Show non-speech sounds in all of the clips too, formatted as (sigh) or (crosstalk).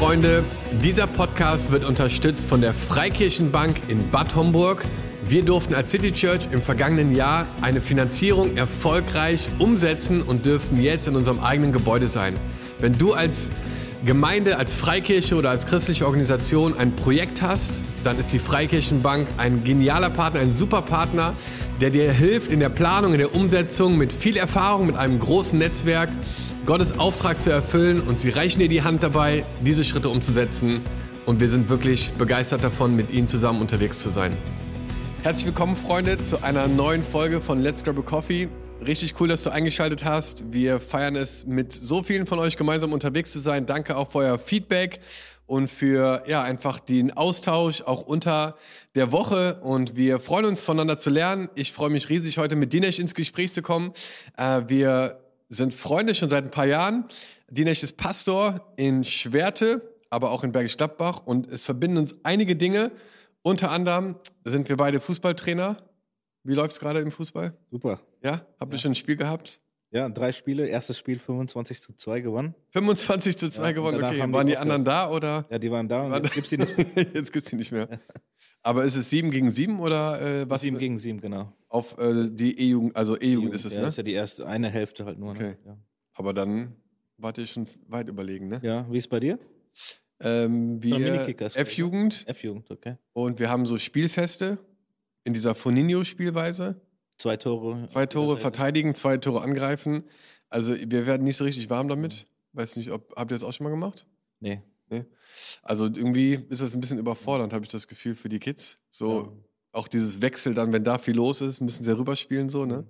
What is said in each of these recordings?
Freunde, dieser Podcast wird unterstützt von der Freikirchenbank in Bad Homburg. Wir durften als City Church im vergangenen Jahr eine Finanzierung erfolgreich umsetzen und dürften jetzt in unserem eigenen Gebäude sein. Wenn du als Gemeinde, als Freikirche oder als christliche Organisation ein Projekt hast, dann ist die Freikirchenbank ein genialer Partner, ein super Partner, der dir hilft in der Planung, in der Umsetzung mit viel Erfahrung, mit einem großen Netzwerk, Gottes Auftrag zu erfüllen und sie reichen dir die Hand dabei, diese Schritte umzusetzen. Und wir sind wirklich begeistert davon, mit ihnen zusammen unterwegs zu sein. Herzlich willkommen, Freunde, zu einer neuen Folge von Let's Grab a Coffee. Richtig cool, dass du eingeschaltet hast. Wir feiern es, mit so vielen von euch gemeinsam unterwegs zu sein. Danke auch für euer Feedback und für ja einfach den Austausch auch unter der Woche. Und wir freuen uns, voneinander zu lernen. Ich freue mich riesig, heute mit Dinesh ins Gespräch zu kommen. Äh, wir sind Freunde schon seit ein paar Jahren. Dinesh ist Pastor in Schwerte, aber auch in Bergisch Gladbach. Und es verbinden uns einige Dinge. Unter anderem sind wir beide Fußballtrainer. Wie läuft es gerade im Fußball? Super. Ja? Habt ihr schon ein Spiel gehabt? Ja, drei Spiele. Erstes Spiel 25 zu 2 gewonnen. 25 zu 2 Ja, gewonnen, okay. Waren wir die anderen da oder? Ja, die waren da und jetzt gibt's sie (laughs) nicht. Jetzt gibt's sie nicht mehr. Aber ist es 7 gegen 7 oder äh, was? Sieben gegen sieben, genau. Auf äh, die E-Jugend, also E-Jugend ist es, ja, ne? ist ja die erste, eine Hälfte halt nur. Okay. Ne? Ja. Aber dann wart ihr schon weit überlegen, ne? ja, wie ist bei dir? Ähm, wir F-Jugend F-Jugend, okay. und wir haben so Spielfeste in dieser Foninho-Spielweise. Zwei Tore. Zwei Tore verteidigen, zwei Tore angreifen. Also wir werden nicht so richtig warm damit. Weiß nicht, ob habt ihr das auch schon mal gemacht? Nee. Also irgendwie ist das ein bisschen überfordernd, habe ich das Gefühl für die Kids. So auch dieses Wechsel dann, wenn da viel los ist, müssen sie rüberspielen so, ne?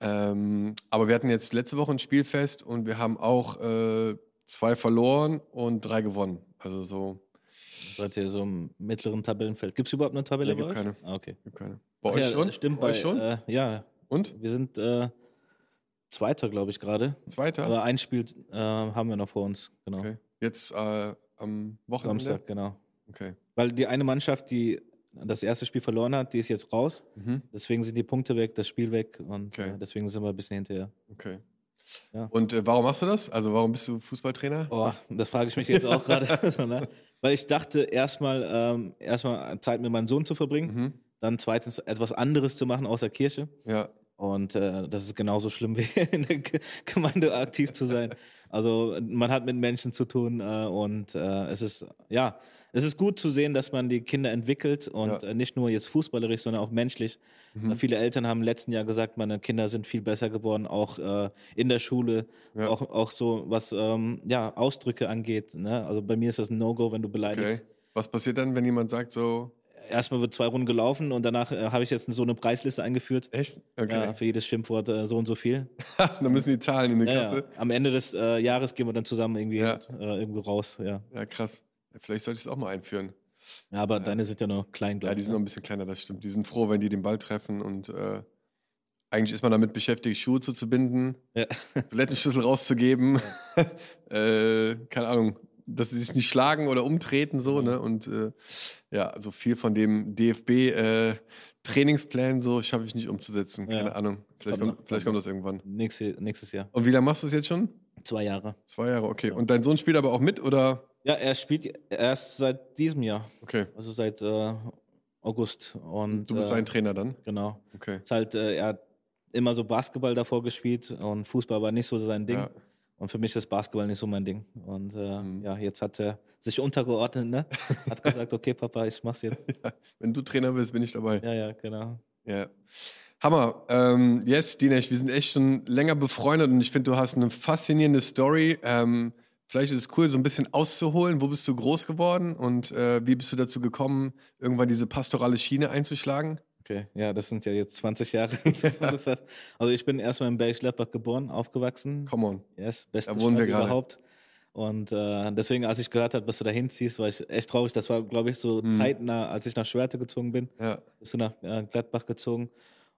Ähm, aber wir hatten jetzt letzte Woche ein Spielfest und wir haben auch äh, zwei verloren und drei gewonnen. Also so, Seid ihr so im mittleren Tabellenfeld? Gibt es überhaupt eine Tabelle Nee, gibt bei euch? keine. Ah, okay. gibt keine. Bei Ach euch ja, schon? Stimmt, bei euch schon? Äh, ja, und? wir sind äh, Zweiter, glaube ich, gerade. Zweiter? Aber ein Spiel äh, haben wir noch vor uns, genau. Okay. Jetzt äh, am Wochenende? Samstag, genau. Okay. Weil die eine Mannschaft, die das erste Spiel verloren hat, die ist jetzt raus. Mhm. Deswegen sind die Punkte weg, das Spiel weg und Okay. äh, deswegen sind wir ein bisschen hinterher. Okay. Ja. Und äh, warum machst du das? Also warum bist du Fußballtrainer? Oh, das frage ich mich jetzt auch gerade. (laughs) so, ne? Weil ich dachte, erstmal ähm, erstmal Zeit mit meinem Sohn zu verbringen, Mhm. dann zweitens etwas anderes zu machen außer Kirche. Ja. Und äh, das ist genauso schlimm (laughs) wie in der Ge- Gemeinde aktiv zu sein. Also man hat mit Menschen zu tun äh, und äh, es ist ja, es ist gut zu sehen, dass man die Kinder entwickelt und Ja. äh, nicht nur jetzt fußballerisch, sondern auch menschlich. Mhm. Äh, viele Eltern haben im letzten Jahr gesagt, meine Kinder sind viel besser geworden, auch äh, in der Schule, Ja. auch, auch so was ähm, ja, Ausdrücke angeht. Ne? Also bei mir ist das ein No-Go, wenn du Okay. beleidigst. Was passiert dann, wenn jemand sagt so, Erstmal wird zwei Runden gelaufen und danach äh, habe ich jetzt so eine Preisliste eingeführt. echt? Okay. Ja, für jedes Schimpfwort äh, so und so viel. (laughs) dann müssen die Zahlen in die Ja, Kasse. ja. Am Ende des äh, Jahres gehen wir dann zusammen irgendwie Ja. äh, irgendwo raus. Ja, Ja, krass. Vielleicht sollte ich es auch mal einführen. ja aber deine sind ja noch klein, glaube Ja, die ich. sind noch ne? ein bisschen kleiner, das stimmt. Die sind froh, wenn die den Ball treffen und äh, eigentlich ist man damit beschäftigt, Schuhe zuzubinden, Ja. Toilettenschlüssel rauszugeben, (laughs) (laughs) äh, keine Ahnung, dass sie sich nicht schlagen oder umtreten so, Mhm. ne? Und äh, ja, also viel von dem DFB äh, Trainingsplan so schaffe ich nicht umzusetzen. Ja. Keine Ahnung. Vielleicht Kommt kommt, vielleicht kommt das irgendwann. Nächste, nächstes Jahr. Und wie lange machst du es jetzt schon? Zwei Jahre. Zwei Jahre, okay. Und dein Sohn spielt aber auch mit oder? Ja, er spielt erst seit diesem Jahr, Okay. also seit äh, August. Und, Du bist äh, sein Trainer dann? Genau. Okay. Ist halt, äh, er hat immer so Basketball davor gespielt und Fußball war nicht so sein Ding. Ja. Und für mich ist Basketball nicht so mein Ding. Und äh, Mhm. ja, jetzt hat er sich untergeordnet, ne? Hat (laughs) gesagt, okay, Papa, ich mach's jetzt. (laughs) Ja. Wenn du Trainer bist, bin ich dabei. Ja, ja, genau. Ja. Hammer. Ähm, yes, Dinesh, wir sind echt schon länger befreundet und ich finde, du hast eine faszinierende Story. Ähm, vielleicht ist es cool, so ein bisschen auszuholen. Wo bist du groß geworden und äh, wie bist du dazu gekommen, irgendwann diese pastorale Schiene einzuschlagen? Okay, ja, das sind ja jetzt 20 Jahre (laughs) ungefähr. Also ich bin erstmal in Bergisch Gladbach geboren, aufgewachsen. Come on. Yes, beste Stadt überhaupt. Und äh, deswegen, als ich gehört habe, dass du da hinziehst, war ich echt traurig. Das war, glaube ich, so Mhm. zeitnah, als ich nach Schwerte gezogen bin, Ja. bist du nach äh, Gladbach gezogen.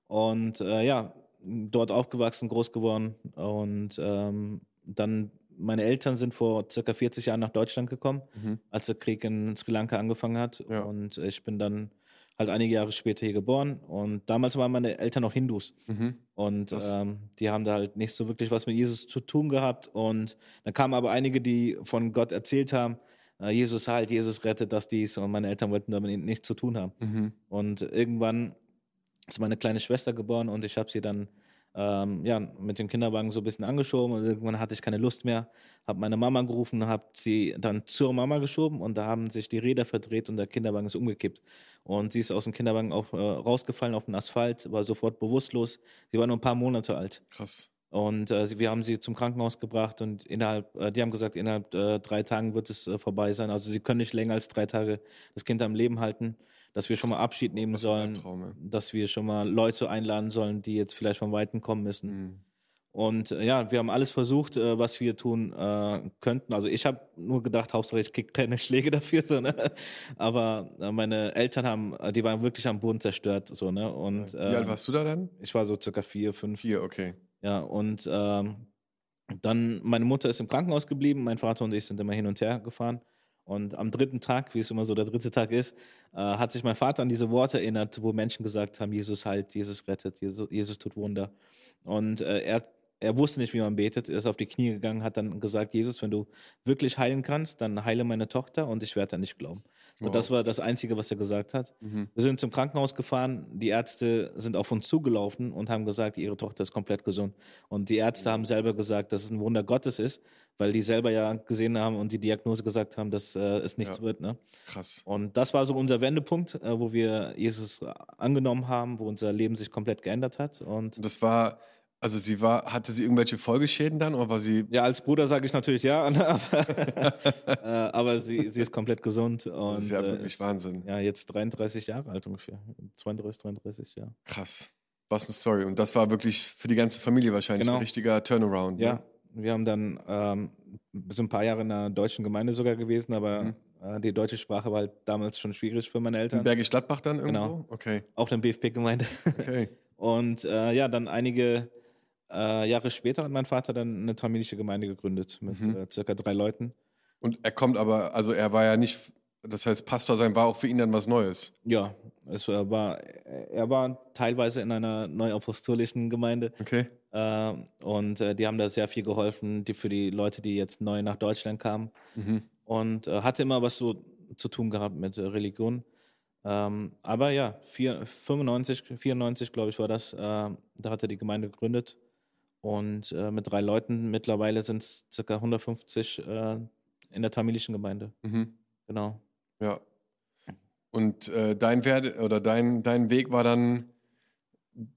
Und äh, ja, dort aufgewachsen, groß geworden. Und ähm, dann, meine Eltern sind vor circa 40 Jahren nach Deutschland gekommen, Mhm. als der Krieg in Sri Lanka angefangen hat. Ja. Und ich bin dann halt einige Jahre später hier geboren. Und damals waren meine Eltern noch Hindus. Mhm. Und ähm, die haben da halt nicht so wirklich was mit Jesus zu tun gehabt. Und dann kamen aber einige, die von Gott erzählt haben, äh, Jesus halt, Jesus rettet, das, dies. Und meine Eltern wollten damit nichts zu tun haben. Mhm. Und irgendwann ist meine kleine Schwester geboren und ich habe sie dann ähm, ja, mit dem Kinderwagen so ein bisschen angeschoben und irgendwann hatte ich keine Lust mehr, habe meine Mama gerufen, habe sie dann zur Mama geschoben und da haben sich die Räder verdreht und der Kinderwagen ist umgekippt. Und sie ist aus dem Kinderwagen auf, äh, rausgefallen auf den Asphalt, war sofort bewusstlos. Sie war nur ein paar Monate alt. Krass. Und äh, wir haben sie zum Krankenhaus gebracht und innerhalb, äh, die haben gesagt, innerhalb äh, drei Tagen wird es äh, vorbei sein. Also sie können nicht länger als drei Tage das Kind am Leben halten, dass wir schon mal Abschied nehmen Das sollen, dass wir schon mal Leute einladen sollen, die jetzt vielleicht von Weitem kommen müssen. Mhm. Und äh, ja, wir haben alles versucht, äh, was wir tun äh, könnten. Also ich habe nur gedacht, Hauptsache ich krieg keine (laughs) Schläge dafür, so, ne? Aber meine Eltern haben, die waren wirklich am Boden zerstört, so, ne? Und Wie alt äh, warst du da dann? ich war so circa vier, fünf. Vier, okay. Ja, und ähm, dann, meine Mutter ist im Krankenhaus geblieben, mein Vater und ich sind immer hin und her gefahren. Und am dritten Tag, wie es immer so der dritte Tag ist, äh, hat sich mein Vater an diese Worte erinnert, wo Menschen gesagt haben, Jesus heilt, Jesus rettet, Jesus, Jesus tut Wunder. Und äh, er, er wusste nicht, wie man betet, er ist auf die Knie gegangen, hat dann gesagt, Jesus, wenn du wirklich heilen kannst, dann heile meine Tochter und ich werde an dich glauben. Wow. Das war das Einzige, was er gesagt hat. Mhm. Wir sind zum Krankenhaus gefahren, die Ärzte sind auf uns zugelaufen und haben gesagt, ihre Tochter ist komplett gesund. Und die Ärzte haben selber gesagt, dass es ein Wunder Gottes ist, weil die selber ja gesehen haben und die Diagnose gesagt haben, dass äh, es nichts Ja. wird. Ne? Krass. Und das war so unser Wendepunkt, äh, wo wir Jesus angenommen haben, wo unser Leben sich komplett geändert hat. Und Und das war, also sie war, hatte sie irgendwelche Folgeschäden dann oder war sie. ja, als Bruder sage ich natürlich ja, ne, (laughs) aber, (laughs) äh, aber sie, sie ist komplett gesund. Und, Das ist ja wirklich ist, Wahnsinn. Ja, jetzt 33 Jahre alt ungefähr. 32, 33, ja. Krass. Was eine Story. Und das war wirklich für die ganze Familie wahrscheinlich Genau. ein richtiger Turnaround. Ja, Ne? wir haben dann ähm, so ein paar Jahre in einer deutschen Gemeinde sogar gewesen, aber Mhm. äh, die deutsche Sprache war halt damals schon schwierig für meine In Eltern. Bergisch Gladbach dann irgendwo? Genau. Okay. Auch eine BFP-Gemeinde. Okay. (laughs) Und äh, ja, dann einige äh, Jahre später hat mein Vater dann eine tamilische Gemeinde gegründet mit Mhm. äh, circa drei Leuten. Und er kommt aber, also er war ja nicht, das heißt, Pastor sein war auch für ihn dann was Neues. Ja, es war, er war teilweise in einer neuapostolischen Gemeinde Okay. äh, und die haben da sehr viel geholfen, die für die Leute, die jetzt neu nach Deutschland kamen. Mhm. und äh, hatte immer was so zu tun gehabt mit äh, Religion. Ähm, aber ja, vier, 95, 94, glaube ich, war das. Äh, da hat er die Gemeinde gegründet. Und äh, mit drei Leuten mittlerweile sind es ca. 150 äh, in der tamilischen Gemeinde. Mhm. Genau. Ja. Und äh, dein Werde oder dein, dein Weg war dann,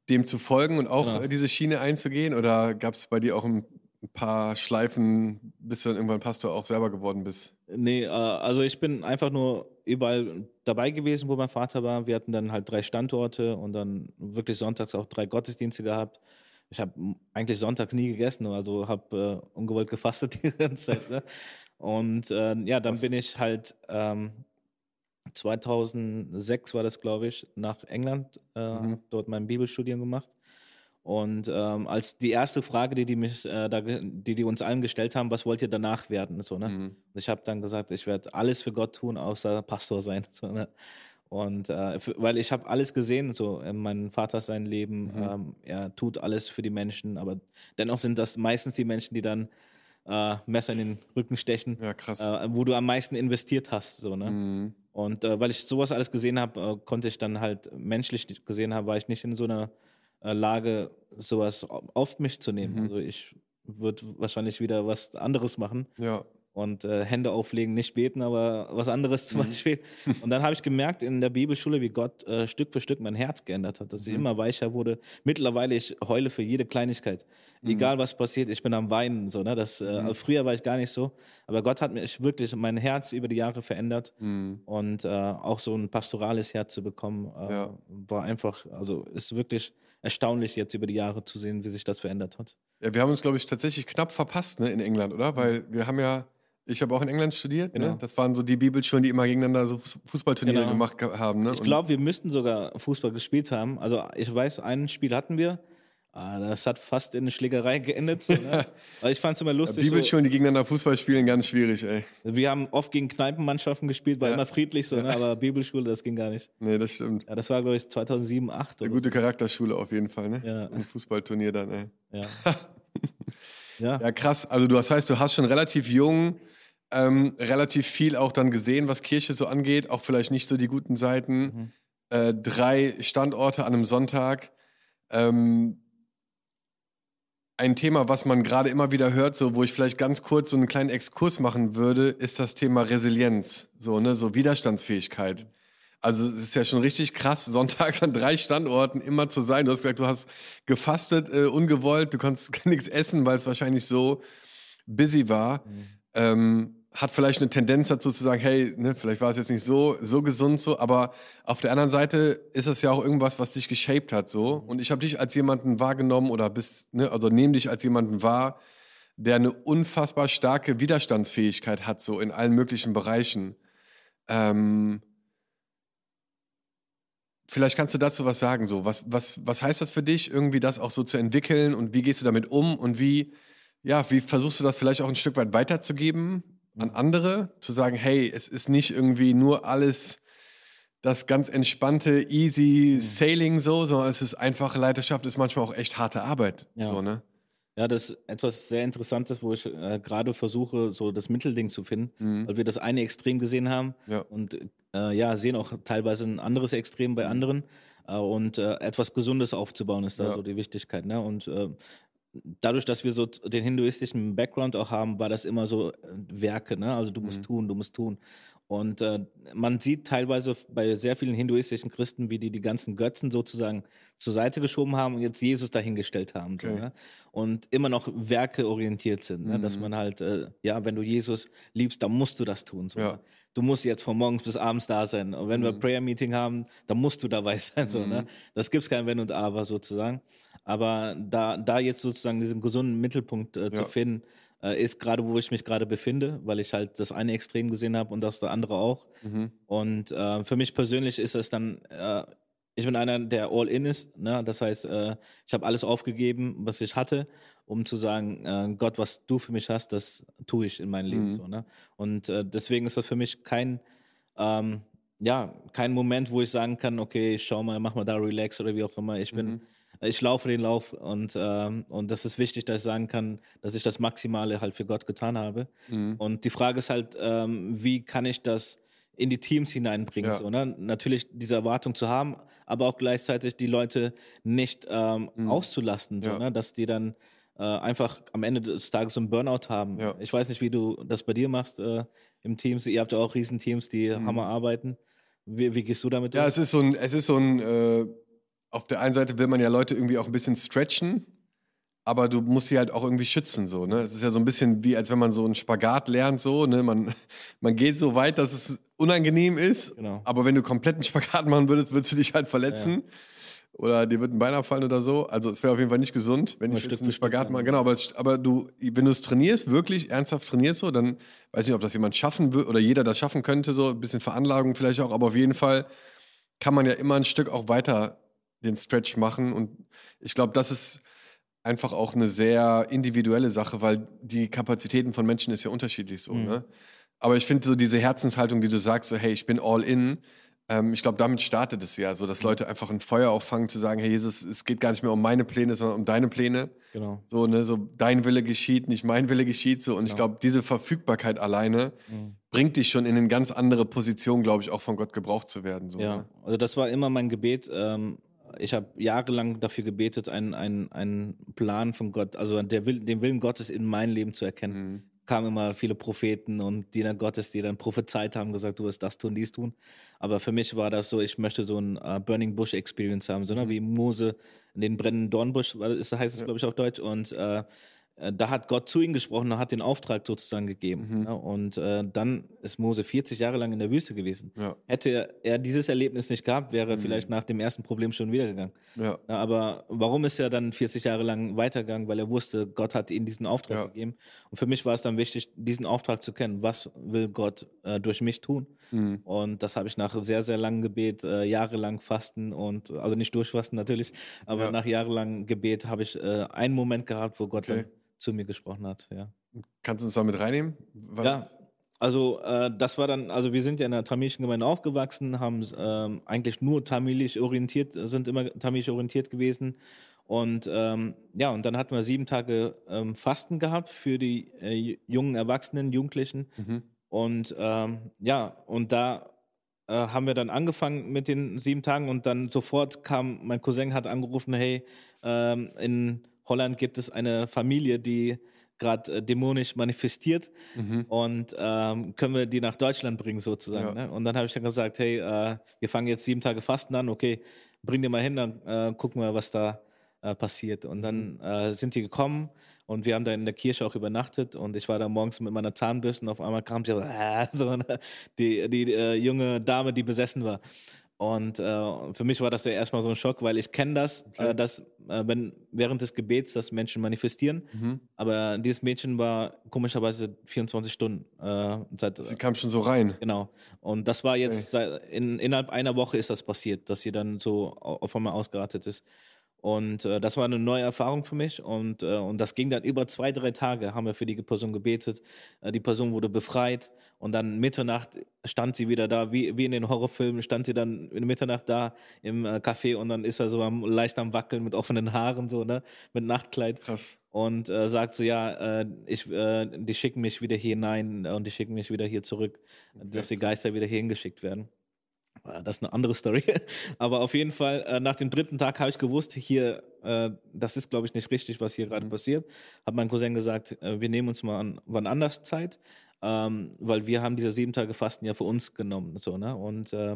dem zu folgen und auch Genau. diese Schiene einzugehen? Oder gab es bei dir auch ein, ein paar Schleifen, bis du dann irgendwann Pastor auch selber geworden bist? Nee, äh, also ich bin einfach nur überall dabei gewesen, wo mein Vater war. Wir hatten dann halt drei Standorte und dann wirklich sonntags auch drei Gottesdienste gehabt. Ich habe eigentlich sonntags nie gegessen, also habe äh, ungewollt gefastet (laughs) die ganze Zeit. Ne? Und äh, ja, dann Was? bin ich halt ähm, 2006 war das, glaube ich, nach England, äh, Mhm. dort mein Bibelstudium gemacht. Und ähm, als die erste Frage, die die mich, äh, da, die die uns allen gestellt haben, was wollt ihr danach werden? So, ne? Mhm. Ich habe dann gesagt, ich werde alles für Gott tun, außer Pastor sein. (laughs) So, ne? Und äh, weil ich habe alles gesehen, so in meinem Vater sein Leben, Mhm. ähm, er tut alles für die Menschen, aber dennoch sind das meistens die Menschen, die dann äh, Messer in den Rücken stechen, Ja, krass. äh, wo du am meisten investiert hast. So, ne? Mhm. Und äh, weil ich sowas alles gesehen habe, äh, konnte ich dann halt menschlich gesehen haben, war ich nicht in so einer äh, Lage, sowas au- auf mich zu nehmen. Mhm. Also ich würde wahrscheinlich wieder was anderes machen Ja. Und äh, Hände auflegen, nicht beten, aber was anderes zum Mhm. Beispiel. Und dann habe ich gemerkt in der Bibelschule, wie Gott äh, Stück für Stück mein Herz geändert hat, dass ich Mhm. immer weicher wurde. Mittlerweile ich heule für jede Kleinigkeit, Mhm. egal was passiert, ich bin am Weinen. So, ne? das, äh, Mhm. früher war ich gar nicht so, aber Gott hat mich wirklich mein Herz über die Jahre verändert und äh, auch so ein pastorales Herz zu bekommen, äh, Ja. war einfach, also ist wirklich erstaunlich jetzt über die Jahre zu sehen, wie sich das verändert hat. Ja, wir haben uns, glaube ich, tatsächlich knapp verpasst ne, in England, oder? Weil wir haben ja, ich habe auch in England studiert. Genau. Ne? Das waren so die Bibelschulen, die immer gegeneinander so Fu- Fußballturniere Genau. gemacht ge- haben. Ne? Ich glaube, wir müssten sogar Fußball gespielt haben. Also ich weiß, ein Spiel hatten wir. Ah, Das hat fast in eine Schlägerei geendet. So, ne? (laughs) Aber ich fand es immer ja, lustig. So, Bibelschulen, die gegeneinander Fußball spielen, ganz schwierig, ey. wir haben oft gegen Kneipenmannschaften gespielt, war Ja. immer friedlich, so, ne? aber Bibelschule, das ging gar nicht. Nee, das stimmt. Ja, das war, glaube ich, 2007, 2008. Eine gute Charakterschule auf jeden Fall, ne? Ja. So ein Fußballturnier dann, ey. so. Ja. (laughs) ja. Ja, krass. Also du, das heißt, du hast schon relativ jung ähm, relativ viel auch dann gesehen, was Kirche so angeht, auch vielleicht nicht so die guten Seiten. Mhm. Äh, drei Standorte an einem Sonntag. Ähm, ein Thema, was man gerade immer wieder hört, so wo ich vielleicht ganz kurz so einen kleinen Exkurs machen würde, ist das Thema Resilienz, so ne, so Widerstandsfähigkeit. Also es ist ja schon richtig krass, sonntags an drei Standorten immer zu sein. Du hast gesagt, du hast gefastet, äh, ungewollt, du konntest (laughs) nichts essen, weil es wahrscheinlich so busy war. Mhm. Ähm, hat vielleicht eine Tendenz dazu zu sagen, hey, ne, vielleicht war es jetzt nicht so, so gesund so, aber auf der anderen Seite ist es ja auch irgendwas, was dich geshaped hat so. Und ich habe dich als jemanden wahrgenommen oder bist, ne, also nehme dich als jemanden wahr, der eine unfassbar starke Widerstandsfähigkeit hat, so in allen möglichen Bereichen. Ähm, vielleicht kannst du dazu was sagen, so. Was, was, was heißt das für dich, irgendwie das auch so zu entwickeln und wie gehst du damit um und wie, ja, wie versuchst du das vielleicht auch ein Stück weit weiterzugeben? An andere, zu sagen, hey, es ist nicht irgendwie nur alles das ganz entspannte, easy mhm. Sailing so, sondern es ist einfach, Leiterschaft ist manchmal auch echt harte Arbeit. Ja. So, ne? Ja, das ist etwas sehr Interessantes, wo ich äh, gerade versuche, so das Mittelding zu finden, mhm. weil wir das eine Extrem gesehen haben ja. und äh, ja, sehen auch teilweise ein anderes Extrem bei anderen. Äh, und äh, etwas Gesundes aufzubauen ist da ja. so die Wichtigkeit. Ne? Und äh, dadurch, dass wir so den hinduistischen Background auch haben, war das immer so äh, Werke, ne? Also du musst mhm. tun, du musst tun. Und äh, man sieht teilweise bei sehr vielen hinduistischen Christen, wie die die ganzen Götzen sozusagen zur Seite geschoben haben und jetzt Jesus dahingestellt haben. Okay. So, ne? Und immer noch Werke orientiert sind. Ne? Mhm. Dass man halt, äh, ja, wenn du Jesus liebst, dann musst du das tun. So, ja. ne? Du musst jetzt von morgens bis abends da sein. Und wenn mhm. wir Prayer Meeting haben, dann musst du dabei (laughs) sein. So, ne? Mhm. Das gibt's kein Wenn und Aber sozusagen. Aber da, da jetzt sozusagen diesen gesunden Mittelpunkt äh, ja. zu finden, äh, ist gerade, wo ich mich gerade befinde, weil ich halt das eine Extrem gesehen habe und das andere auch. Mhm. Und äh, für mich persönlich ist es dann, äh, ich bin einer, der all in ist. Ne? Das heißt, äh, ich habe alles aufgegeben, was ich hatte, um zu sagen, äh, Gott, was du für mich hast, das tue ich in meinem Leben. Mhm. So, ne? Und deswegen ist das für mich kein ähm, ja, kein Moment, wo ich sagen kann, okay, schau mal, mach mal da relax oder wie auch immer. Ich bin mhm ich laufe den Lauf und, ähm, und das ist wichtig, dass ich sagen kann, dass ich das Maximale halt für Gott getan habe. Mhm. Und die Frage ist halt, ähm, wie kann ich das in die Teams hineinbringen? Ja. So, ne? Natürlich diese Erwartung zu haben, aber auch gleichzeitig die Leute nicht ähm, mhm. auszulasten, so, ja. ne? dass die dann äh, einfach am Ende des Tages so einen Burnout haben. Ja. Ich weiß nicht, wie du das bei dir machst äh, im Teams. Ihr habt ja auch Riesenteams, die mhm. Hammer arbeiten. Wie, wie, gehst du damit um? Ja, es ist so ein, es ist so ein äh auf der einen Seite will man ja Leute irgendwie auch ein bisschen stretchen, aber du musst sie halt auch irgendwie schützen so, ne? Es ist ja so ein bisschen wie als wenn man so einen Spagat lernt so, ne? Man (laughs) man geht so weit, dass es unangenehm ist, genau. aber wenn du komplett einen Spagat machen würdest, würdest du dich halt verletzen. Ja. Oder dir wird ein Bein abfallen oder so. Also es wäre auf jeden Fall nicht gesund, wenn ich jetzt einen Spagat mache. Genau, aber, aber du, wenn du es trainierst, wirklich ernsthaft trainierst, so, dann weiß ich nicht, ob das jemand schaffen wird oder jeder das schaffen könnte, so ein bisschen Veranlagung vielleicht auch, aber auf jeden Fall kann man ja immer ein Stück auch weiter den Stretch machen. Und ich glaube, das ist einfach auch eine sehr individuelle Sache, weil die Kapazitäten von Menschen ist ja unterschiedlich so. Mhm. Ne? Aber ich finde so diese Herzenshaltung, die du sagst, so hey, ich bin all in. Ähm, ich glaube, damit startet es ja, so dass mhm. Leute einfach ein Feuer auffangen, zu sagen, hey Jesus, es geht gar nicht mehr um meine Pläne, sondern um deine Pläne. Genau. So ne, so dein Wille geschieht, nicht mein Wille geschieht. So und genau. ich glaube, diese Verfügbarkeit alleine mhm. bringt dich schon in eine ganz andere Position, glaube ich, auch von Gott gebraucht zu werden. So, ja, ne? also das war immer mein Gebet. Ähm ich habe jahrelang dafür gebetet, einen, einen, einen Plan von Gott, also der Will, den Willen Gottes in mein Leben zu erkennen. Mhm. Kamen immer viele Propheten und Diener Gottes, die dann prophezeit haben, gesagt, du wirst das tun, dies tun. Aber für mich war das so, ich möchte so ein uh, Burning Bush Experience haben, so ne, mhm. wie Mose in den brennenden Dornbusch, heißt es, ja. glaube ich, auf Deutsch. Und uh, da hat Gott zu ihm gesprochen und hat den Auftrag sozusagen gegeben. Mhm. Ja, und äh, dann ist Mose 40 Jahre lang in der Wüste gewesen. Ja. Hätte er dieses Erlebnis nicht gehabt, wäre er mhm. vielleicht nach dem ersten Problem schon wiedergegangen. Ja. ja. aber warum ist er dann 40 Jahre lang weitergegangen? Weil er wusste, Gott hat ihm diesen Auftrag gegeben. Und für mich war es dann wichtig, diesen Auftrag zu kennen. Was will Gott äh, durch mich tun? Mhm. Und das habe ich nach sehr, sehr langem Gebet, äh, jahrelang Fasten und, also nicht durchfasten natürlich, aber nach jahrelangem Gebet habe ich äh, einen Moment gehabt, wo Gott okay. dann zu mir gesprochen hat, ja. Kannst du uns da mit reinnehmen? Was? Ja, also äh, das war dann, also wir sind ja in der tamilischen Gemeinde aufgewachsen, haben ähm, eigentlich nur tamilisch orientiert, sind immer tamilisch orientiert gewesen Und ähm, ja, und dann hatten wir sieben Tage ähm, Fasten gehabt für die äh, jungen Erwachsenen, Jugendlichen. Mhm. Und ähm, ja, und da äh, haben wir dann angefangen mit den sieben Tagen und dann sofort kam, mein Cousin hat angerufen, hey, ähm, in Holland gibt es eine Familie, die gerade äh, dämonisch manifestiert Mhm. und ähm, können wir die nach Deutschland bringen sozusagen. Ja. Ne? Und dann habe ich dann gesagt, hey, äh, wir fangen jetzt sieben Tage Fasten an, okay, bring die mal hin, dann äh, gucken wir, was da äh, passiert. Und dann äh, sind die gekommen und wir haben da in der Kirche auch übernachtet und ich war da morgens mit meiner Zahnbürste und auf einmal kam sie äh, so eine, (laughs) die, die äh, junge Dame, die besessen war. Und äh, für mich war das ja erstmal so ein Schock, weil ich kenne das, Okay. äh, dass äh, wenn während des Gebets das Menschen manifestieren, Mhm. aber dieses Mädchen war komischerweise 24 Stunden äh, seit, Sie kam schon so rein. Genau. Und das war jetzt seit, in, innerhalb einer Woche ist das passiert, dass sie dann so au- auf einmal ausgeartet ist. Und äh, das war eine neue Erfahrung für mich. Und, äh, und das ging dann über zwei, drei Tage, haben wir für die Person gebetet. Äh, die Person wurde befreit. Und dann Mitternacht stand sie wieder da, wie, wie in den Horrorfilmen, stand sie dann in Mitternacht da im äh, Café und dann ist er so am, leicht am Wackeln mit offenen Haaren, so, ne? Mit Nachtkleid Krass. und äh, sagt so, ja, äh, ich, äh, die schicken mich wieder hier hinein und die schicken mich wieder hier zurück, dass die Geister wieder hier hingeschickt werden. Äh, Das ist eine andere Story. (laughs) Aber auf jeden Fall, äh, nach dem dritten Tag habe ich gewusst, hier, äh, das ist, glaube ich, nicht richtig, was hier gerade passiert. Hat mein Cousin gesagt, äh, wir nehmen uns mal an, wann anders Zeit, ähm, weil wir haben diese sieben Tage Fasten ja für uns genommen. So, ne? Und äh,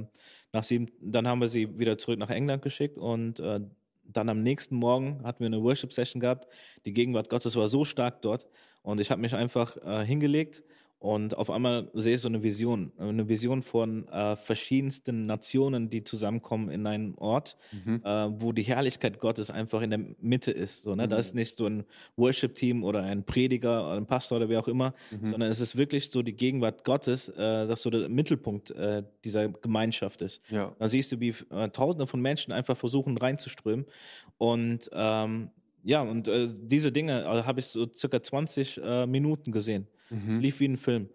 nach sieben, dann haben wir sie wieder zurück nach England geschickt und äh, dann am nächsten Morgen hatten wir eine Worship-Session gehabt. Die Gegenwart Gottes war so stark dort und ich habe mich einfach hingelegt und auf einmal sehe ich so eine Vision, eine Vision von äh, verschiedensten Nationen, die zusammenkommen in einen Ort, Mhm. äh, wo die Herrlichkeit Gottes einfach in der Mitte ist. So, ne? Da ist nicht so ein Worship-Team oder ein Prediger oder ein Pastor oder wer auch immer, sondern es ist wirklich so die Gegenwart Gottes, äh, das so der Mittelpunkt äh, dieser Gemeinschaft ist. Ja. Dann siehst du, wie äh, Tausende von Menschen einfach versuchen reinzuströmen. Und ähm, ja, und äh, diese Dinge äh, habe ich so circa 20 äh, Minuten gesehen. Es lief wie ein Film.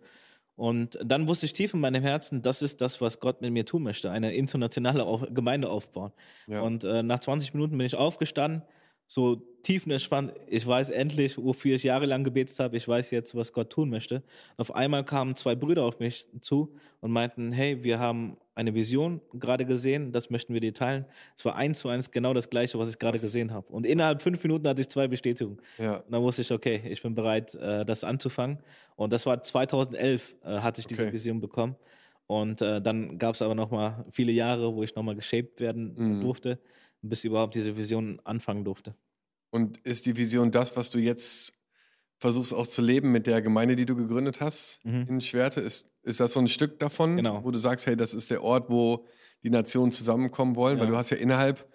Und dann wusste ich tief in meinem Herzen, das ist das, was Gott mit mir tun möchte, eine internationale Gemeinde aufbauen. Ja. Und äh, nach 20 Minuten bin ich aufgestanden, so tiefenentspannt. Ich weiß endlich, wofür ich jahrelang gebetet habe. Ich weiß jetzt, was Gott tun möchte. Auf einmal kamen zwei Brüder auf mich zu und meinten, hey, wir haben eine Vision gerade gesehen, das möchten wir dir teilen. Es war eins zu eins genau das Gleiche, was ich gerade gesehen habe. Und innerhalb fünf Minuten hatte ich zwei Bestätigungen. Ja. Und dann wusste ich, okay, ich bin bereit, äh, das anzufangen. Und das war 2011, äh, hatte ich diese Okay. Vision bekommen. Und äh, dann gab es aber noch mal viele Jahre, wo ich noch mal geshaped werden Mhm. durfte, bis überhaupt diese Vision anfangen durfte. Und ist die Vision das, was du jetzt versuchst auch zu leben mit der Gemeinde, die du gegründet hast in Schwerte? Ist, ist das so ein Stück davon, Mhm. Genau. wo du sagst, hey, das ist der Ort, wo die Nationen zusammenkommen wollen? Weil Ja. du hast ja innerhalb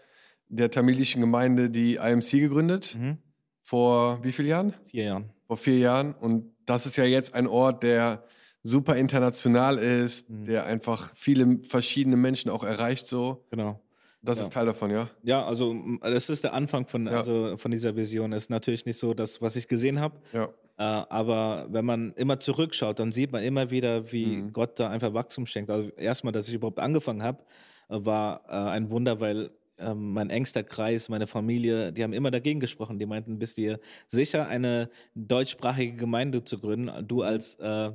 der tamilischen Gemeinde die IMC gegründet. Mhm. Vor wie vielen Jahren? Vier Jahren. Vor vier Jahren. Und das ist ja jetzt ein Ort, der super international ist, Mhm. der einfach viele verschiedene Menschen auch erreicht so. Genau. Das Ja. ist Teil davon, ja? Ja, also das ist der Anfang von, Ja. also, von dieser Vision. Ist natürlich nicht so das, was ich gesehen habe. Ja. Äh, aber wenn man immer zurückschaut, dann sieht man immer wieder, wie Mhm. Gott da einfach Wachstum schenkt. Also erstmal, dass ich überhaupt angefangen habe, äh, war äh, ein Wunder, weil ähm, mein engster Kreis, meine Familie, die haben immer dagegen gesprochen. Die meinten, bist du dir sicher, eine deutschsprachige Gemeinde zu gründen? Du als äh,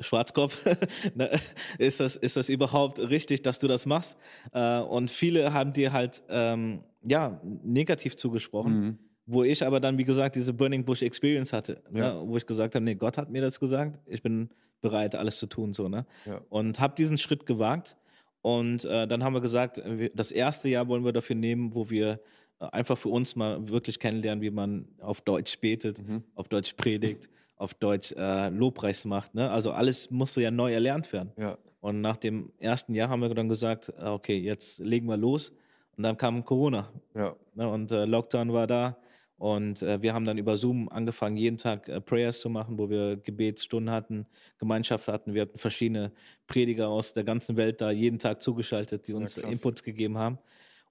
Schwarzkopf, (laughs) ne, ist, das, ist das überhaupt richtig, dass du das machst? Äh, und viele haben dir halt ähm, ja negativ zugesprochen. Mhm. Wo ich aber dann, wie gesagt, diese Burning Bush Experience hatte, Ja. ne, wo ich gesagt habe, nee, Gott hat mir das gesagt, ich bin bereit, alles zu tun, so, ne? Ja. Und habe diesen Schritt gewagt. Und äh, dann haben wir gesagt, das erste Jahr wollen wir dafür nehmen, wo wir äh, einfach für uns mal wirklich kennenlernen, wie man auf Deutsch betet, Mhm. auf Deutsch predigt, auf Deutsch äh, Lobpreis macht. Ne? Also alles musste ja neu erlernt werden. Ja. Und nach dem ersten Jahr haben wir dann gesagt, äh, okay, jetzt legen wir los. Und dann kam Corona. Ja. Ne? Und äh, Lockdown war da. Und äh, wir haben dann über Zoom angefangen, jeden Tag äh, Prayers zu machen, wo wir Gebetsstunden hatten, Gemeinschaft hatten. Wir hatten verschiedene Prediger aus der ganzen Welt da jeden Tag zugeschaltet, die uns krass. Inputs gegeben haben.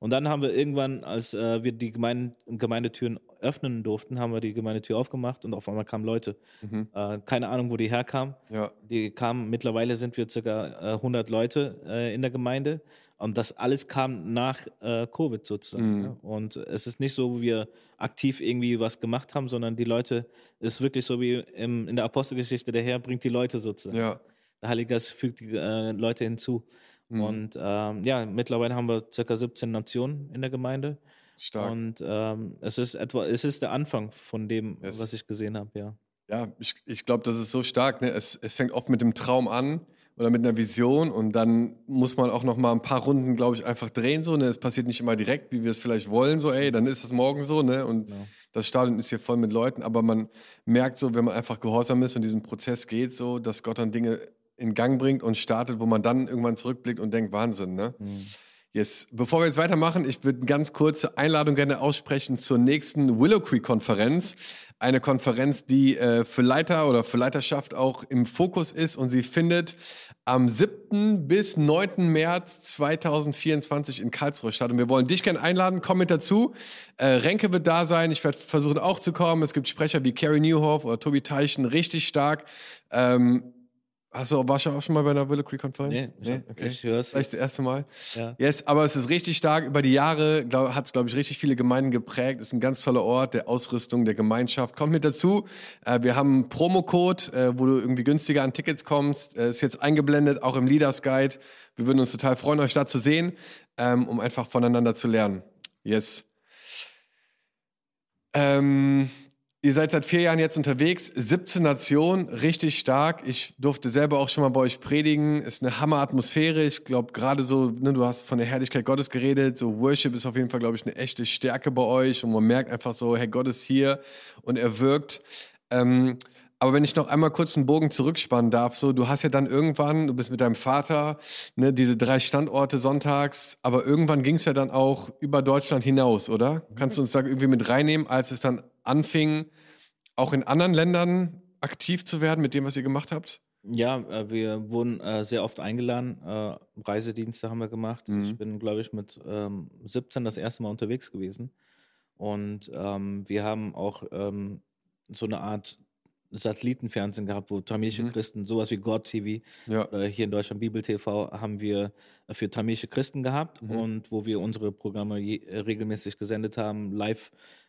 Und dann haben wir irgendwann, als äh, wir die Gemein Gemeindetüren öffnen durften, haben wir die Gemeindetür aufgemacht und auf einmal kamen Leute. Mhm. Äh, keine Ahnung, wo die herkamen. Ja. Die kamen, mittlerweile sind wir circa äh, 100 Leute äh, in der Gemeinde Und das alles kam nach äh, Covid sozusagen. Mhm. Ja? Und es ist nicht so, wie wir aktiv irgendwie was gemacht haben, sondern die Leute, es ist wirklich so wie im, in der Apostelgeschichte, der Herr bringt die Leute sozusagen. Ja. Der Heilige Geist fügt die äh, Leute hinzu. Mhm. Und ähm, ja, mittlerweile haben wir circa 17 Nationen in der Gemeinde. Stark. Und ähm, es ist etwa, es ist der Anfang von dem, Yes. was ich gesehen habe, ja. Ja, ich, ich glaube, das ist so stark. Ne? Es, es fängt oft mit dem Traum an oder mit einer Vision und dann muss man auch noch mal ein paar Runden, glaube ich, einfach drehen. So, ne? Es passiert nicht immer direkt, wie wir es vielleicht wollen. So, ey, dann ist es morgen so. Ne? Und Genau. das Stadion ist hier voll mit Leuten. Aber man merkt so, wenn man einfach gehorsam ist und diesen Prozess geht, so, dass Gott dann Dinge in Gang bringt und startet, wo man dann irgendwann zurückblickt und denkt, Wahnsinn. Ne? Mhm. Yes. Bevor wir jetzt weitermachen, ich würde eine ganz kurze Einladung gerne aussprechen zur nächsten Willow Creek Konferenz. Eine Konferenz, die äh, für Leiter oder für Leiterschaft auch im Fokus ist und sie findet am 7. bis 9. März 2024 in Karlsruhe statt. Und wir wollen dich gerne einladen, komm mit dazu. Äh, Renke wird da sein, ich werde versuchen auch zu kommen. Es gibt Sprecher wie Carrie Newhoff oder Tobi Teichen, richtig stark. Ähm, Hast du, warst du auch schon mal bei einer Willow Creek Konferenz? Nee, ich, hab- ich höre es. Vielleicht das erste Mal? Ja. Yes, aber es ist richtig stark. Über die Jahre hat es, glaube ich, richtig viele Gemeinden geprägt. Ist ein ganz toller Ort der Ausrüstung, der Gemeinschaft. Kommt mit dazu. Äh, wir haben einen Promocode, äh, wo du irgendwie günstiger an Tickets kommst. Äh, ist jetzt eingeblendet, auch im Leaders Guide. Wir würden uns total freuen, euch da zu sehen, ähm, um einfach voneinander zu lernen. Yes. Ähm, ihr seid seit vier Jahren jetzt unterwegs, 17 Nationen, richtig stark. Ich durfte selber auch schon mal bei euch predigen. Ist eine Hammer-Atmosphäre. Ich glaube, gerade so, ne, du hast von der Herrlichkeit Gottes geredet. So Worship ist auf jeden Fall, glaube ich, eine echte Stärke bei euch. Und man merkt einfach so, hey, Gott ist hier und er wirkt. Ähm, aber wenn ich noch einmal kurz einen Bogen zurückspannen darf, so, du hast ja dann irgendwann, du bist mit deinem Vater, ne, diese drei Standorte sonntags, aber irgendwann ging es ja dann auch über Deutschland hinaus, oder? Kannst du uns da irgendwie mit reinnehmen, als es dann anfing, auch in anderen Ländern aktiv zu werden mit dem, was ihr gemacht habt? Ja, äh, wir wurden äh, sehr oft eingeladen. Äh, Reisedienste haben wir gemacht. Mhm. Ich bin, glaube ich, mit ähm, 17 das erste Mal unterwegs gewesen. Und ähm, wir haben auch ähm, so eine Art Satellitenfernsehen gehabt, wo tamilische Mhm. Christen, sowas wie God TV, Ja. oder hier in Deutschland Bibel TV, haben wir für tamilische Christen gehabt Mhm. und wo wir unsere Programme regelmäßig gesendet haben,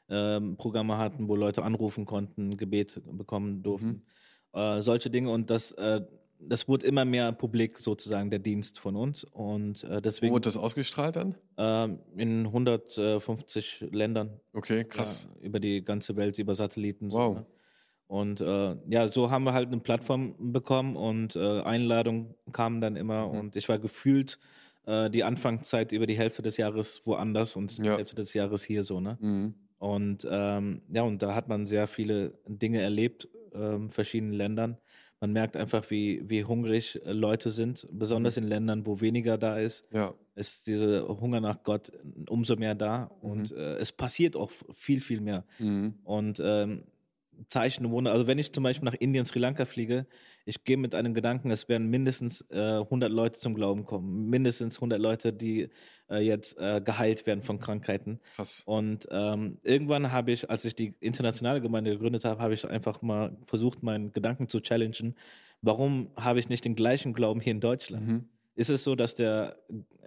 Live-Programme hatten, wo Leute anrufen konnten, Gebet bekommen durften. Mhm. Äh, solche Dinge und das, äh, das wurde immer mehr publik sozusagen, der Dienst von uns und äh, Wo deswegen wurde das ausgestrahlt dann? ähm, in 150 Ländern Okay, krass. ja, über die ganze Welt, über Satelliten. so, Wow. ne? Und äh, ja, so haben wir halt eine Plattform bekommen und äh, Einladungen kamen dann immer Mhm. und ich war gefühlt äh, die Anfangszeit über die Hälfte des Jahres woanders und die Ja. Hälfte des Jahres hier so, ne? Mhm. Und ähm, ja, und da hat man sehr viele Dinge erlebt, ähm, verschiedenen Ländern. Man merkt einfach, wie, wie hungrig äh, Leute sind, besonders in Ländern, wo weniger da ist, Ja. ist dieser Hunger nach Gott umso mehr da und äh, es passiert auch viel, viel mehr. Mhm. Und ähm, Zeichen und Wunder. Also wenn ich zum Beispiel nach Indien, Sri Lanka fliege, ich gehe mit einem Gedanken, es werden mindestens äh, 100 Leute zum Glauben kommen. Mindestens 100 Leute, die äh, jetzt äh, geheilt werden von Krankheiten. Krass. Und ähm, irgendwann habe ich, als ich die internationale Gemeinde gegründet habe, habe ich einfach mal versucht, meinen Gedanken zu challengen. Warum habe ich nicht den gleichen Glauben hier in Deutschland? Mhm. Ist es so, dass der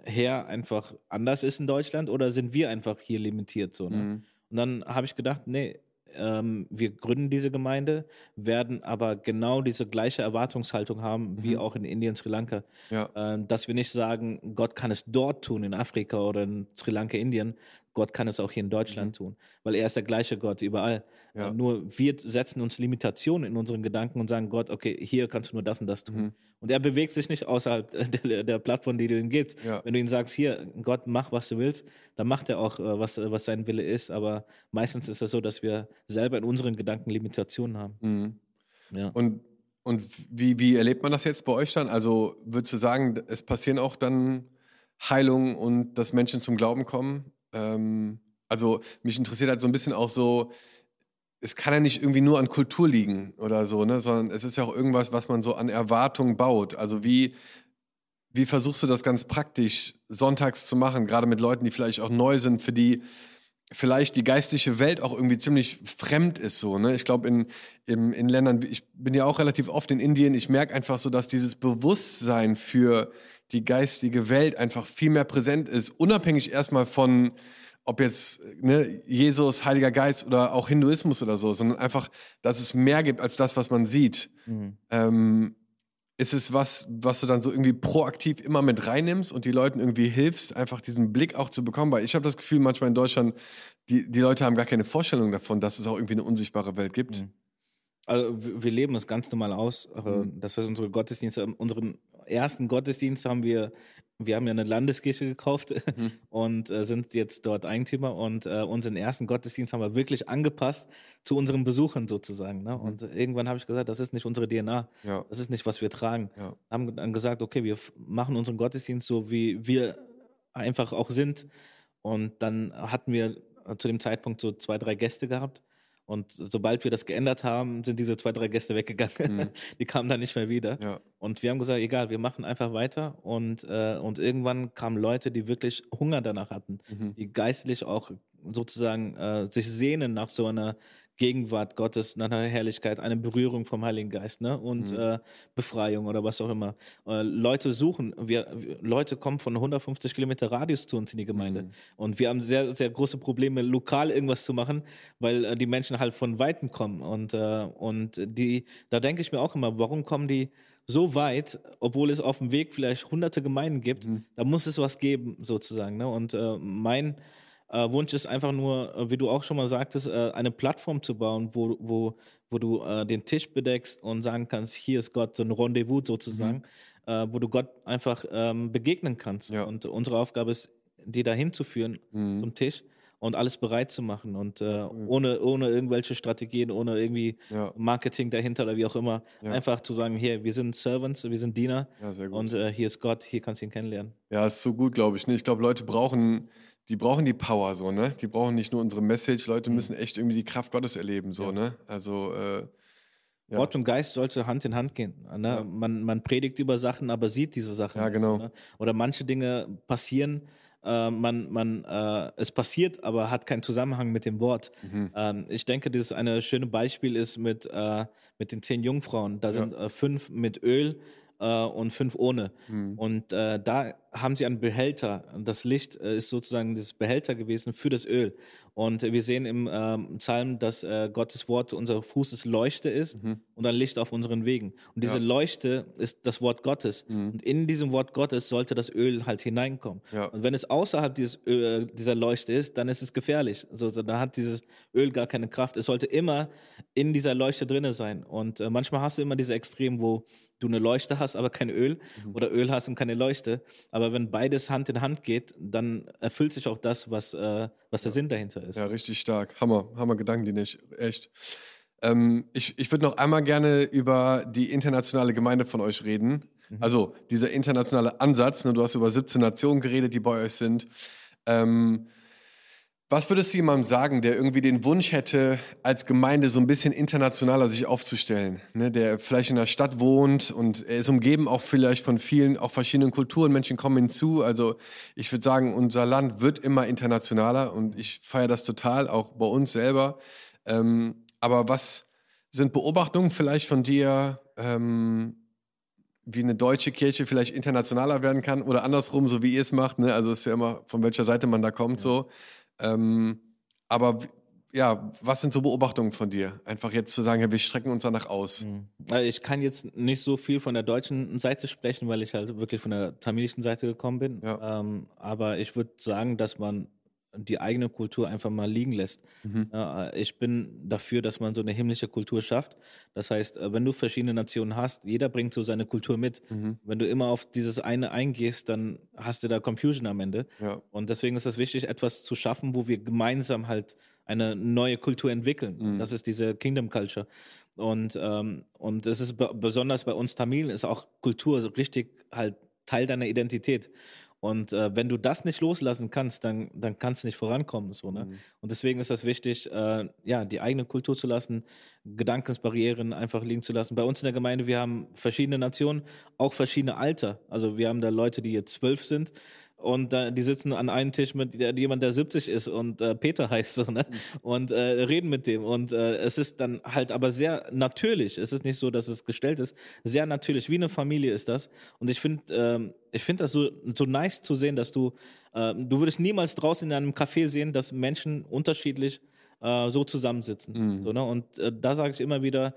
Herr einfach anders ist in Deutschland oder sind wir einfach hier limitiert so? Ne? Mhm. Und dann habe ich gedacht, nee, ähm, wir gründen diese Gemeinde, werden aber genau diese gleiche Erwartungshaltung haben wie Mhm. auch in Indien, Sri Lanka. Ja. Ähm, dass wir nicht sagen, Gott kann es dort tun, in Afrika oder in Sri Lanka, Indien. Gott kann es auch hier in Deutschland tun, weil er ist der gleiche Gott überall. Mhm. Ja. Äh, nur wir setzen uns Limitationen in unseren Gedanken und sagen, Gott, okay, hier kannst du nur das und das tun. Mhm. Und er bewegt sich nicht außerhalb (laughs) der, der Plattform, die du ihm gibst. Ja. Wenn du ihm sagst, hier, Gott, mach, was du willst, dann macht er auch, äh, was, was sein Wille ist. Aber meistens ist es so, dass wir selber in unseren Gedanken Limitationen haben. Mhm. Ja. Und, und wie, wie erlebt man das jetzt bei euch dann? Also würdest du sagen, es passieren auch dann Heilungen und dass Menschen zum Glauben kommen? Ähm, also mich interessiert halt so ein bisschen auch so, es kann ja nicht irgendwie nur an Kultur liegen oder so, ne? sondern es ist ja auch irgendwas, was man so an Erwartungen baut. Also wie, wie versuchst du das ganz praktisch sonntags zu machen, gerade mit Leuten, die vielleicht auch neu sind, für die vielleicht die geistliche Welt auch irgendwie ziemlich fremd ist so. Ne? Ich glaube, in, in, in Ländern, ich bin ja auch relativ oft in Indien, ich merke einfach so, dass dieses Bewusstsein für die geistige Welt einfach viel mehr präsent ist, unabhängig erstmal von, ob jetzt ne, Jesus, Heiliger Geist oder auch Hinduismus oder so, sondern einfach, dass es mehr gibt als das, was man sieht. Mhm. Ähm, ist es was, was du dann so irgendwie proaktiv immer mit reinnimmst und die Leuten irgendwie hilfst, einfach diesen Blick auch zu bekommen? Weil ich habe das Gefühl, manchmal in Deutschland, die, die Leute haben gar keine Vorstellung davon, dass es auch irgendwie eine unsichtbare Welt gibt. Mhm. Also wir leben es ganz normal aus. Mhm. Das heißt, unsere Gottesdienste, unseren ersten Gottesdienst haben wir wir haben ja eine Landeskirche gekauft (laughs) mhm. und äh, sind jetzt dort Eigentümer und äh, unseren ersten Gottesdienst haben wir wirklich angepasst zu unseren Besuchern sozusagen. Ne? Mhm. Und irgendwann habe ich gesagt, das ist nicht unsere DNA, ja. das ist nicht, was wir tragen. Ja. Haben dann gesagt, okay, wir machen unseren Gottesdienst so, wie wir einfach auch sind. Und dann hatten wir zu dem Zeitpunkt so zwei, drei Gäste gehabt und sobald wir das geändert haben, sind diese zwei, drei Gäste weggegangen. Mhm. (laughs) Die kamen dann nicht mehr wieder. Ja. Und wir haben gesagt, egal, wir machen einfach weiter. Und, äh, und irgendwann kamen Leute, die wirklich Hunger danach hatten, mhm. die geistlich auch sozusagen äh, sich sehnen nach so einer Gegenwart Gottes, nach einer Herrlichkeit, eine Berührung vom Heiligen Geist ne? und mhm. äh, Befreiung oder was auch immer. Äh, Leute suchen, wir, Leute kommen von 150 Kilometer Radius zu uns in die Gemeinde mhm. und wir haben sehr, sehr große Probleme, lokal irgendwas zu machen, weil äh, die Menschen halt von Weitem kommen und, äh, und die, da denke ich mir auch immer, warum kommen die so weit, obwohl es auf dem Weg vielleicht hunderte Gemeinden gibt, mhm. da muss es was geben sozusagen. Ne? Und äh, mein äh, Wunsch ist einfach nur, äh, wie du auch schon mal sagtest, äh, eine Plattform zu bauen, wo, wo, wo du äh, den Tisch bedeckst und sagen kannst, hier ist Gott, so ein Rendezvous sozusagen, mhm. Äh, wo du Gott einfach ähm, begegnen kannst. Ja. Und unsere Aufgabe ist, die dahin zu führen mhm. zum Tisch und alles bereit zu machen und äh, mhm. ohne, ohne irgendwelche Strategien, ohne irgendwie ja. Marketing dahinter oder wie auch immer, ja. einfach zu sagen, hier, wir sind Servants, wir sind Diener ja, und äh, hier ist Gott, hier kannst du ihn kennenlernen. Ja, ist so gut, glaube ich. Ne? Ich glaube, Leute brauchen die brauchen die Power so, ne? Die brauchen nicht nur unsere Message, Leute mhm. müssen echt irgendwie die Kraft Gottes erleben, so, ja. ne? Also äh, ja. Wort und Geist sollte Hand in Hand gehen. Ne? Ja. Man, man predigt über Sachen, aber sieht diese Sachen. Ja, genau. So, ne? Oder manche Dinge passieren, äh, man, man, äh, es passiert, aber hat keinen Zusammenhang mit dem Wort. Mhm. Ähm, ich denke, das eine schöne Beispiel ist mit, äh, mit den zehn Jungfrauen. Da sind äh, fünf mit Öl äh, und fünf ohne. Mhm. Und äh, da haben sie einen Behälter. Das Licht äh, ist sozusagen das Behälter gewesen für das Öl. Und wir sehen im ähm, Psalm, dass äh, Gottes Wort unser Fußes Leuchte ist mhm. und ein Licht auf unseren Wegen. Und diese ja. Leuchte ist das Wort Gottes. Mhm. Und in diesem Wort Gottes sollte das Öl halt hineinkommen. Ja. Und wenn es außerhalb dieses Öl, dieser Leuchte ist, dann ist es gefährlich. Also, da hat dieses Öl gar keine Kraft. Es sollte immer in dieser Leuchte drinne sein. Und äh, manchmal hast du immer diese Extremen, wo du eine Leuchte hast, aber kein Öl mhm. oder Öl hast und keine Leuchte. Aber wenn beides Hand in Hand geht, dann erfüllt sich auch das, was, äh, was der ja. Sinn dahinter ist. Ja, richtig stark. Hammer, Hammer Gedanken, die nicht. Echt. Ähm, ich ich würde noch einmal gerne über die internationale Gemeinde von euch reden. Mhm. Also dieser internationale Ansatz. Ne, du hast über 17 Nationen geredet, die bei euch sind. Ähm, was würdest du jemandem sagen, der irgendwie den Wunsch hätte, als Gemeinde so ein bisschen internationaler sich aufzustellen? Ne, der vielleicht in der Stadt wohnt und er ist umgeben auch vielleicht von vielen, auch verschiedenen Kulturen. Menschen kommen hinzu. Also ich würde sagen, unser Land wird immer internationaler und ich feiere das total, auch bei uns selber. Ähm, aber was sind Beobachtungen vielleicht von dir, ähm, wie eine deutsche Kirche vielleicht internationaler werden kann oder andersrum, so wie ihr es macht? Ne? Also es ist ja immer, von welcher Seite man da kommt ja. so. Ähm, aber ja, was sind so Beobachtungen von dir? Einfach jetzt zu sagen, ja, wir strecken uns danach aus. Mhm. Ich kann jetzt nicht so viel von der deutschen Seite sprechen, weil ich halt wirklich von der tamilischen Seite gekommen bin. Ja. Ähm, aber ich würde sagen, dass man die eigene Kultur einfach mal liegen lässt. Mhm. ich bin dafür, dass man so eine himmlische Kultur schafft. Das heißt, äh, wenn du verschiedene Nationen hast, jeder bringt so seine Kultur mit. Mhm. Wenn du immer auf dieses eine eingehst, dann hast du da Confusion am Ende. Ja. Und deswegen ist es wichtig, etwas zu schaffen, wo wir gemeinsam halt eine neue Kultur entwickeln. Mhm. Das ist diese Kingdom Culture. Und, ähm, und es ist besonders bei uns Tamilen, ist auch Kultur richtig halt Teil deiner Identität. Und äh, wenn du das nicht loslassen kannst, dann, dann kannst du nicht vorankommen. So, ne? Mhm. Und deswegen ist das wichtig, äh, ja, die eigene Kultur zu lassen, Gedankensbarrieren einfach liegen zu lassen. Bei uns in der Gemeinde, wir haben verschiedene Nationen, auch verschiedene Alter. Also wir haben da Leute, die jetzt zwölf sind, und äh, die sitzen an einem Tisch mit jemand, der 70 ist und äh, Peter (laughs) heißt so, ne? Mhm. Und äh, reden mit dem. Und äh, es ist dann halt aber sehr natürlich. Es ist nicht so, dass es gestellt ist. Sehr natürlich, wie eine Familie ist das. Und ich finde, ähm, ich finde das so, so nice zu sehen, dass du, äh, du würdest niemals draußen in einem Café sehen, dass Menschen unterschiedlich äh, so zusammensitzen. Mhm. So, ne? Und äh, da sage ich immer wieder,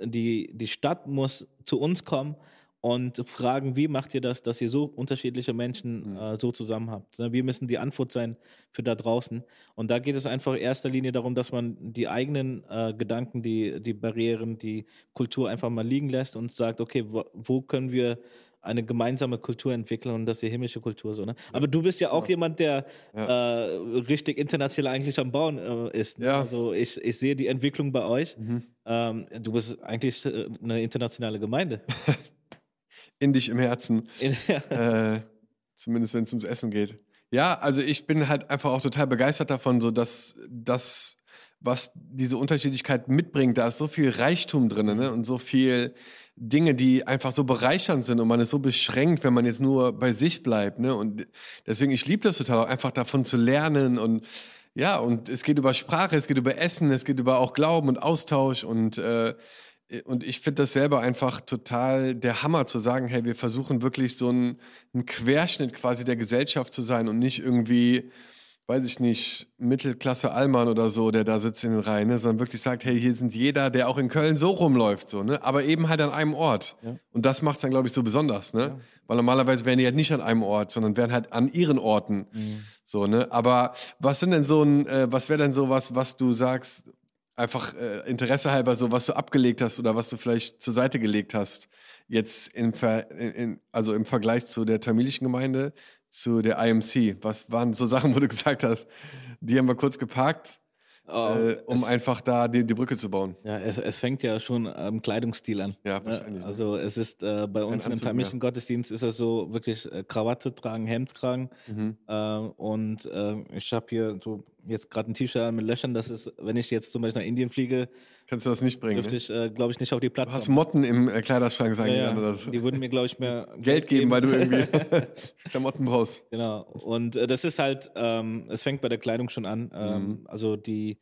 die, die Stadt muss zu uns kommen und fragen, wie macht ihr das, dass ihr so unterschiedliche Menschen mhm. äh, so zusammen habt. Ne, wir müssen die Antwort sein für da draußen. Und da geht es einfach in erster Linie darum, dass man die eigenen äh, Gedanken, die, die Barrieren, die Kultur einfach mal liegen lässt und sagt, okay, wo, wo können wir eine gemeinsame Kultur entwickeln und das ist die himmlische Kultur so. Ne? Aber du bist ja auch ja. jemand, der ja. äh, richtig international eigentlich am Bauen äh, ist. Ne? Ja. Also ich, ich sehe die Entwicklung bei euch. Mhm. Ähm, du bist eigentlich äh, eine internationale Gemeinde. (laughs) in dich im Herzen. (laughs) äh, zumindest wenn es ums Essen geht. Ja, also ich bin halt einfach auch total begeistert davon, so dass das, was diese Unterschiedlichkeit mitbringt, da ist so viel Reichtum drin ne? und so viel Dinge, die einfach so bereichernd sind und man ist so beschränkt, wenn man jetzt nur bei sich bleibt. Ne? Und deswegen, ich liebe das total, auch einfach davon zu lernen und ja, und es geht über Sprache, es geht über Essen, es geht über auch Glauben und Austausch und äh, und ich finde das selber einfach total der Hammer zu sagen, hey, wir versuchen wirklich so ein, ein Querschnitt quasi der Gesellschaft zu sein und nicht irgendwie, weiß ich nicht, Mittelklasse Allmann oder so, der da sitzt in den Reihen, ne, sondern wirklich sagt, hey, hier sind jeder, der auch in Köln so rumläuft, so, ne, aber eben halt an einem Ort. Ja. Und das macht es dann, glaube ich, so besonders, ne, ja. weil normalerweise wären die halt nicht an einem Ort, sondern wären halt an ihren Orten, mhm. so, ne, aber was sind denn so ein, äh, was wäre denn so was, was du sagst, einfach äh, Interesse halber so, was du abgelegt hast oder was du vielleicht zur Seite gelegt hast, jetzt in, in, also im Vergleich zu der tamilischen Gemeinde, zu der IMC? Was waren so Sachen, wo du gesagt hast, die haben wir kurz geparkt, äh, um einfach da die, die, Brücke zu bauen? Ja, es, es fängt ja schon am Kleidungsstil an. Ja, ne? wahrscheinlich. Also es ist äh, bei uns im tamilischen Gottesdienst ist es so wirklich äh, Krawatte tragen, Hemd tragen mhm. Äh, und äh, ich habe hier so jetzt gerade ein T-Shirt mit Löchern, das ist, wenn ich jetzt zum Beispiel nach Indien fliege, kannst du das nicht bringen. Dürfte ich, äh, glaube ich, nicht auf die Plattform. Du hast Motten im äh, Kleiderschrank, sagen ja, ja. oder so. Die würden mir, glaube ich, mehr Geld, (laughs) Geld geben, weil du irgendwie (laughs) (laughs) Klamotten brauchst. Genau. Und äh, das ist halt, ähm, es fängt bei der Kleidung schon an. Ähm, mhm. Also die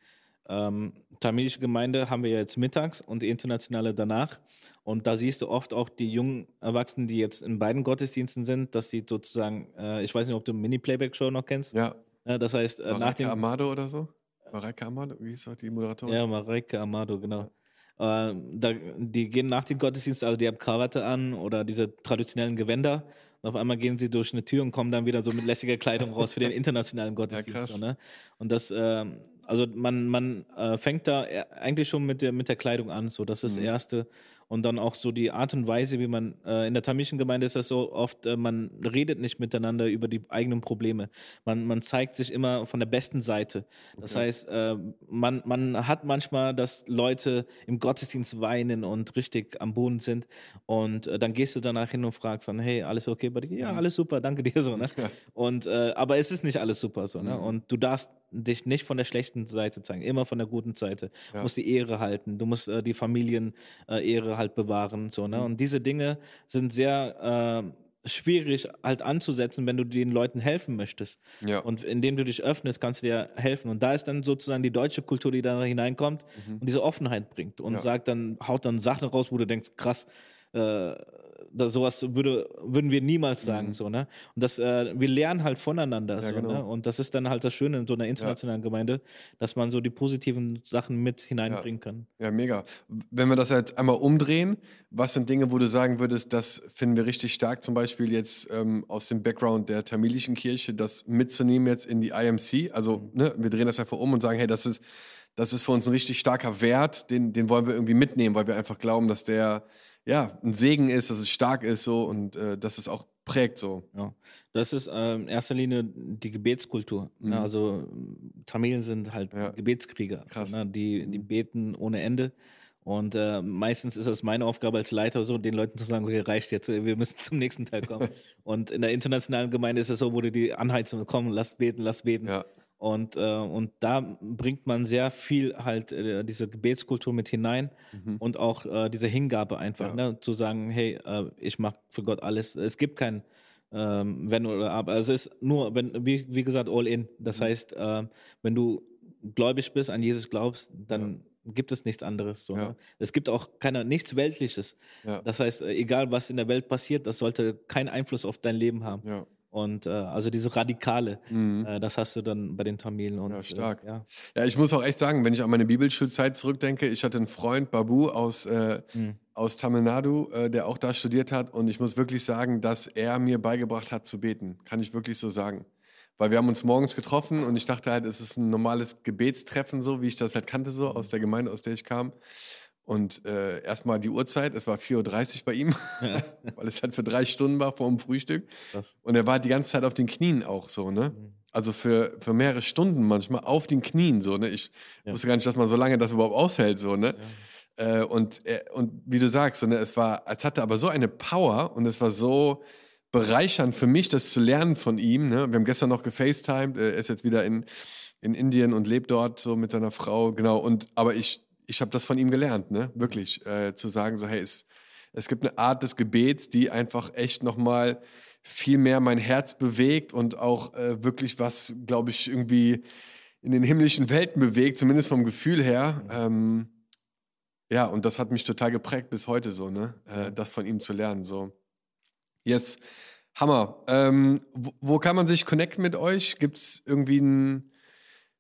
ähm, tamilische Gemeinde haben wir ja jetzt mittags und die internationale danach. Und da siehst du oft auch die jungen Erwachsenen, die jetzt in beiden Gottesdiensten sind, dass die sozusagen, äh, ich weiß nicht, ob du Mini-Playback-Show noch kennst. Ja. Ja, das heißt, äh, nach dem. Amado oder so? Mareike Amado, wie ist auch die Moderatorin? Ja, Mareike Amado, genau. Äh, da, die gehen nach dem Gottesdienst, also die haben Krawatte an oder diese traditionellen Gewänder. Und auf einmal gehen sie durch eine Tür und kommen dann wieder so mit lässiger Kleidung raus für den (laughs) internationalen Gottesdienst. Ja, so, ne? Und das, äh, also man, man äh, fängt da e, eigentlich schon mit der, mit der Kleidung an. So, das ist mhm. das Erste und dann auch so die Art und Weise, wie man äh, in der tamilischen Gemeinde ist das so oft, äh, man redet nicht miteinander über die eigenen Probleme. Man, man zeigt sich immer von der besten Seite. Das okay. heißt, äh, man, man hat manchmal, dass Leute im Gottesdienst weinen und richtig am Boden sind und äh, dann gehst du danach hin und fragst dann, hey, alles okay bei dir? Ja, mhm. alles super, danke dir so. Ne? Ja. (laughs) Und äh, aber es ist nicht alles super so. Ne? Mhm. Und du darfst dich nicht von der schlechten Seite zeigen, immer von der guten Seite. Ja. Du musst die Ehre halten, du musst äh, die Familienehre äh, halt bewahren. So, ne? Mhm. Und diese Dinge sind sehr äh, schwierig halt anzusetzen, wenn du den Leuten helfen möchtest. Ja. Und indem du dich öffnest, kannst du dir helfen. Und da ist dann sozusagen die deutsche Kultur, die da hineinkommt mhm. und diese Offenheit bringt und ja. sagt dann, haut dann Sachen raus, wo du denkst, krass, äh, da, sowas würde, würden wir niemals sagen, mhm. so, ne? Und das, äh, wir lernen halt voneinander, ja, so, genau. ne? Und das ist dann halt das Schöne in so einer internationalen ja. Gemeinde, dass man so die positiven Sachen mit hineinbringen ja. kann. Ja, mega. Wenn wir das jetzt einmal umdrehen, was sind Dinge, wo du sagen würdest, das finden wir richtig stark, zum Beispiel jetzt ähm, aus dem Background der tamilischen Kirche, das mitzunehmen jetzt in die IMC? Also, mhm. ne, wir drehen das einfach um und sagen, hey, das ist, das ist für uns ein richtig starker Wert, den, den wollen wir irgendwie mitnehmen, weil wir einfach glauben, dass der ja, ein Segen ist, dass es stark ist so und äh, dass es auch prägt so. Ja, das ist äh, in erster Linie die Gebetskultur. Ne? Mhm. Also Tamilen sind halt ja. Gebetskrieger. Krass. So, ne? die, die mhm. beten ohne Ende. Und äh, meistens ist es meine Aufgabe als Leiter so, den Leuten zu sagen, okay, reicht jetzt, wir müssen zum nächsten Teil kommen. (laughs) und in der internationalen Gemeinde ist es so, wo du die Anheizung kommen, lass beten, lass beten. Ja. Und, äh, und da bringt man sehr viel halt äh, diese Gebetskultur mit hinein mhm. und auch äh, diese Hingabe einfach, ja. ne, zu sagen, hey, äh, ich mache für Gott alles. Es gibt kein ähm, wenn oder aber. Also es ist nur, wenn, wie, wie gesagt, all in. Das mhm. heißt, äh, wenn du gläubig bist, an Jesus glaubst, dann ja. gibt es nichts anderes. So, ja. ne? Es gibt auch keine, nichts Weltliches. Ja. Das heißt, äh, egal was in der Welt passiert, das sollte keinen Einfluss auf dein Leben haben. Und äh, also diese Radikale, mhm. äh, das hast du dann bei den Tamilen. Und, ja, äh, stark. Äh, ja. ja, ich muss auch echt sagen, wenn ich an meine Bibelschulzeit zurückdenke, ich hatte einen Freund, Babu, aus, äh, mhm. aus Tamil Nadu, äh, der auch da studiert hat. Und ich muss wirklich sagen, dass er mir beigebracht hat zu beten. Kann ich wirklich so sagen. Weil wir haben uns morgens getroffen und ich dachte halt, es ist ein normales Gebetstreffen, so wie ich das halt kannte, so aus der Gemeinde, aus der ich kam. Und äh, erstmal die Uhrzeit, es war 4.30 Uhr bei ihm, ja. (laughs) weil es halt für drei Stunden war vor dem Frühstück. Krass. Und er war die ganze Zeit auf den Knien auch so, ne? Mhm. Also für, für mehrere Stunden manchmal auf den Knien so, ne? Ich ja. wusste gar nicht, dass man so lange das überhaupt aushält, so, ne? Ja. Äh, und, äh, und wie du sagst, so, ne, es war, es hatte aber so eine Power und es war so bereichernd für mich, das zu lernen von ihm. Ne? Wir haben gestern noch gefacetimed, er ist jetzt wieder in, in Indien und lebt dort so mit seiner Frau, genau. Und aber ich ich habe das von ihm gelernt, ne? Wirklich äh, zu sagen so, hey, es, es gibt eine Art des Gebets, die einfach echt nochmal viel mehr mein Herz bewegt und auch äh, wirklich was, glaube ich, irgendwie in den himmlischen Welten bewegt, zumindest vom Gefühl her. Ähm, ja, und das hat mich total geprägt bis heute so, ne? Äh, das von ihm zu lernen. So. Yes, Hammer. Ähm, wo, wo, kann man sich connecten mit euch? Gibt es irgendwie ein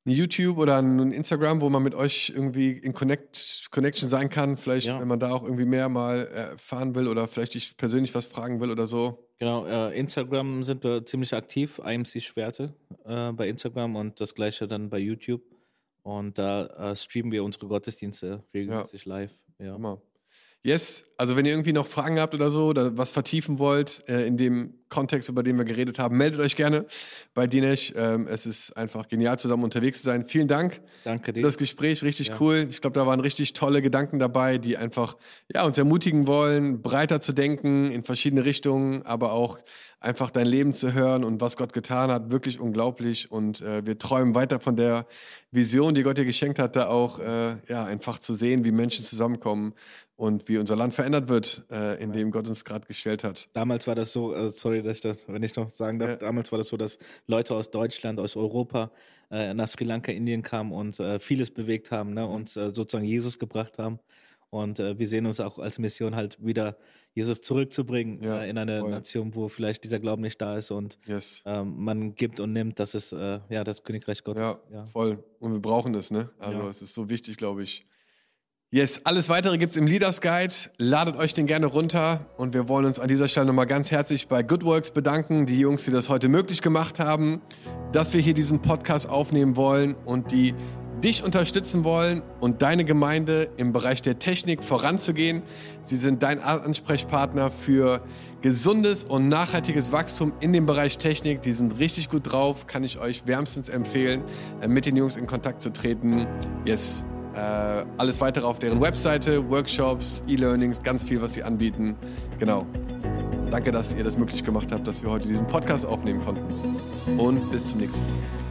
ein YouTube oder ein Instagram, wo man mit euch irgendwie in Connect, Connection sein kann. Vielleicht, ja. wenn man da auch irgendwie mehr mal erfahren will oder vielleicht ich persönlich was fragen will oder so. Genau, äh, Instagram sind wir ziemlich aktiv, IMC Schwerte äh, bei Instagram und das gleiche dann bei YouTube. Und da äh, streamen wir unsere Gottesdienste regelmäßig ja. live. Ja. Hammer. Yes, also wenn ihr irgendwie noch Fragen habt oder so oder was vertiefen wollt äh, in dem Kontext, über den wir geredet haben, meldet euch gerne bei Dinesh. Ähm, es ist einfach genial, zusammen unterwegs zu sein. Vielen Dank. Danke dir. Für das Gespräch, richtig ja. cool. Ich glaube, da waren richtig tolle Gedanken dabei, die einfach ja, uns ermutigen wollen, breiter zu denken in verschiedene Richtungen, aber auch einfach dein Leben zu hören und was Gott getan hat, wirklich unglaublich. Und äh, wir träumen weiter von der Vision, die Gott dir geschenkt hat, da auch äh, ja, einfach zu sehen, wie Menschen zusammenkommen und wie unser Land verändert wird, äh, in dem Gott uns gerade gestellt hat. Damals war das so, äh, sorry, dass ich das, wenn ich noch sagen darf, ja. damals war das so, dass Leute aus Deutschland, aus Europa äh, nach Sri Lanka, Indien kamen und äh, vieles bewegt haben, ne, und sozusagen Jesus gebracht haben. Und wir sehen uns auch als Mission halt wieder Jesus zurückzubringen ja, äh, in eine voll. Nation, wo vielleicht dieser Glauben nicht da ist und yes. ähm, man gibt und nimmt, das ist äh, ja das Königreich Gottes. Ja, ja, voll. Und wir brauchen das, ne? Also es ist so wichtig, glaube ich. Yes, alles weitere gibt es im Leaders Guide. Ladet euch den gerne runter und wir wollen uns an dieser Stelle nochmal ganz herzlich bei Goodworks bedanken, die Jungs, die das heute möglich gemacht haben, dass wir hier diesen Podcast aufnehmen wollen und die dich unterstützen wollen und deine Gemeinde im Bereich der Technik voranzugehen. Sie sind dein Ansprechpartner für gesundes und nachhaltiges Wachstum in dem Bereich Technik. Die sind richtig gut drauf, kann ich euch wärmstens empfehlen, äh, mit den Jungs in Kontakt zu treten. Yes, äh, alles weitere auf deren Webseite, Workshops, E-Learnings, ganz viel, was sie anbieten. Genau. Danke, dass ihr das möglich gemacht habt, dass wir heute diesen Podcast aufnehmen konnten. Und bis zum nächsten Mal.